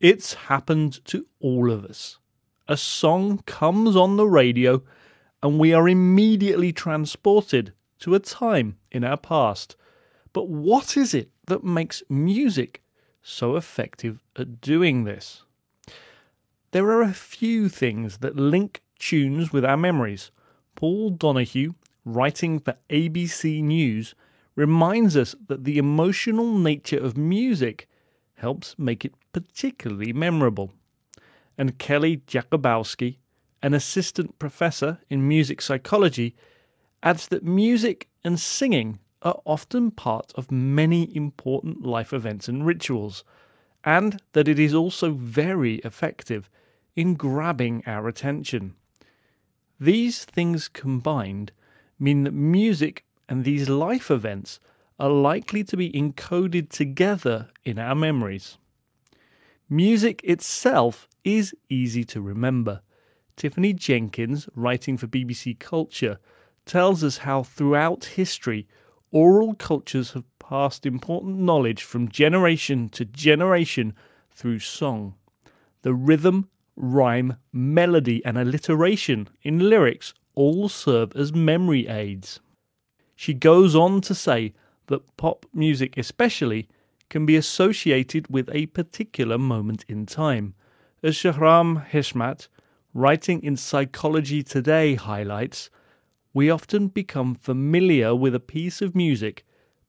It's happened to all of us. A song comes on the radio, and we are immediately transported to a time in our past. But what is it that makes music so effective at doing this? There are a few things that link tunes with our memories. Paul Donoghue, writing for ABC News, reminds us that the emotional nature of music helps make it particularly memorable. And Kelly Jakubowski, an assistant professor in music psychology, adds that music and singing are often part of many important life events and rituals, and that it is also very effective in grabbing our attention. These things combined mean that music and these life events are likely to be encoded together in our memories. Music itself is easy to remember. Tiffany Jenkins, writing for BBC Culture, tells us how throughout history oral cultures have passed important knowledge from generation to generation through song. The rhythm, rhyme, melody, and alliteration in lyrics all serve as memory aids. She goes on to say that pop music, especially, can be associated with a particular moment in time. As Shahram Heshmat, writing in Psychology Today, highlights, we often become familiar with a piece of music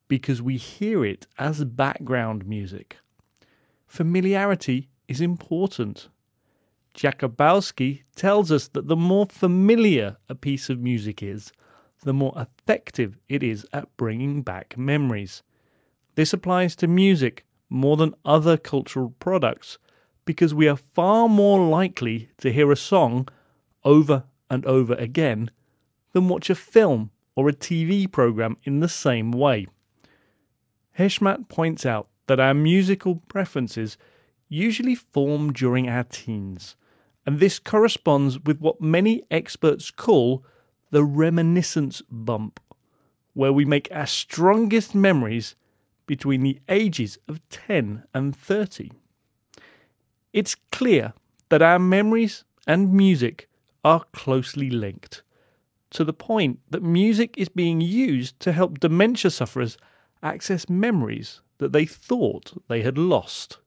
because we hear it as background music. Familiarity is important. Jakubowski tells us that the more familiar a piece of music is, the more effective it is at bringing back memories. This applies to music more than other cultural products because we are far more likely to hear a song over and over again than watch a film or a TV program in the same way. Heshmat points out that our musical preferences usually form during our teens, and this corresponds with what many experts call the reminiscence bump, where we make our strongest memories between the ages of 10 and 30. It's clear that our memories and music are closely linked, to the point that music is being used to help dementia sufferers access memories that they thought they had lost.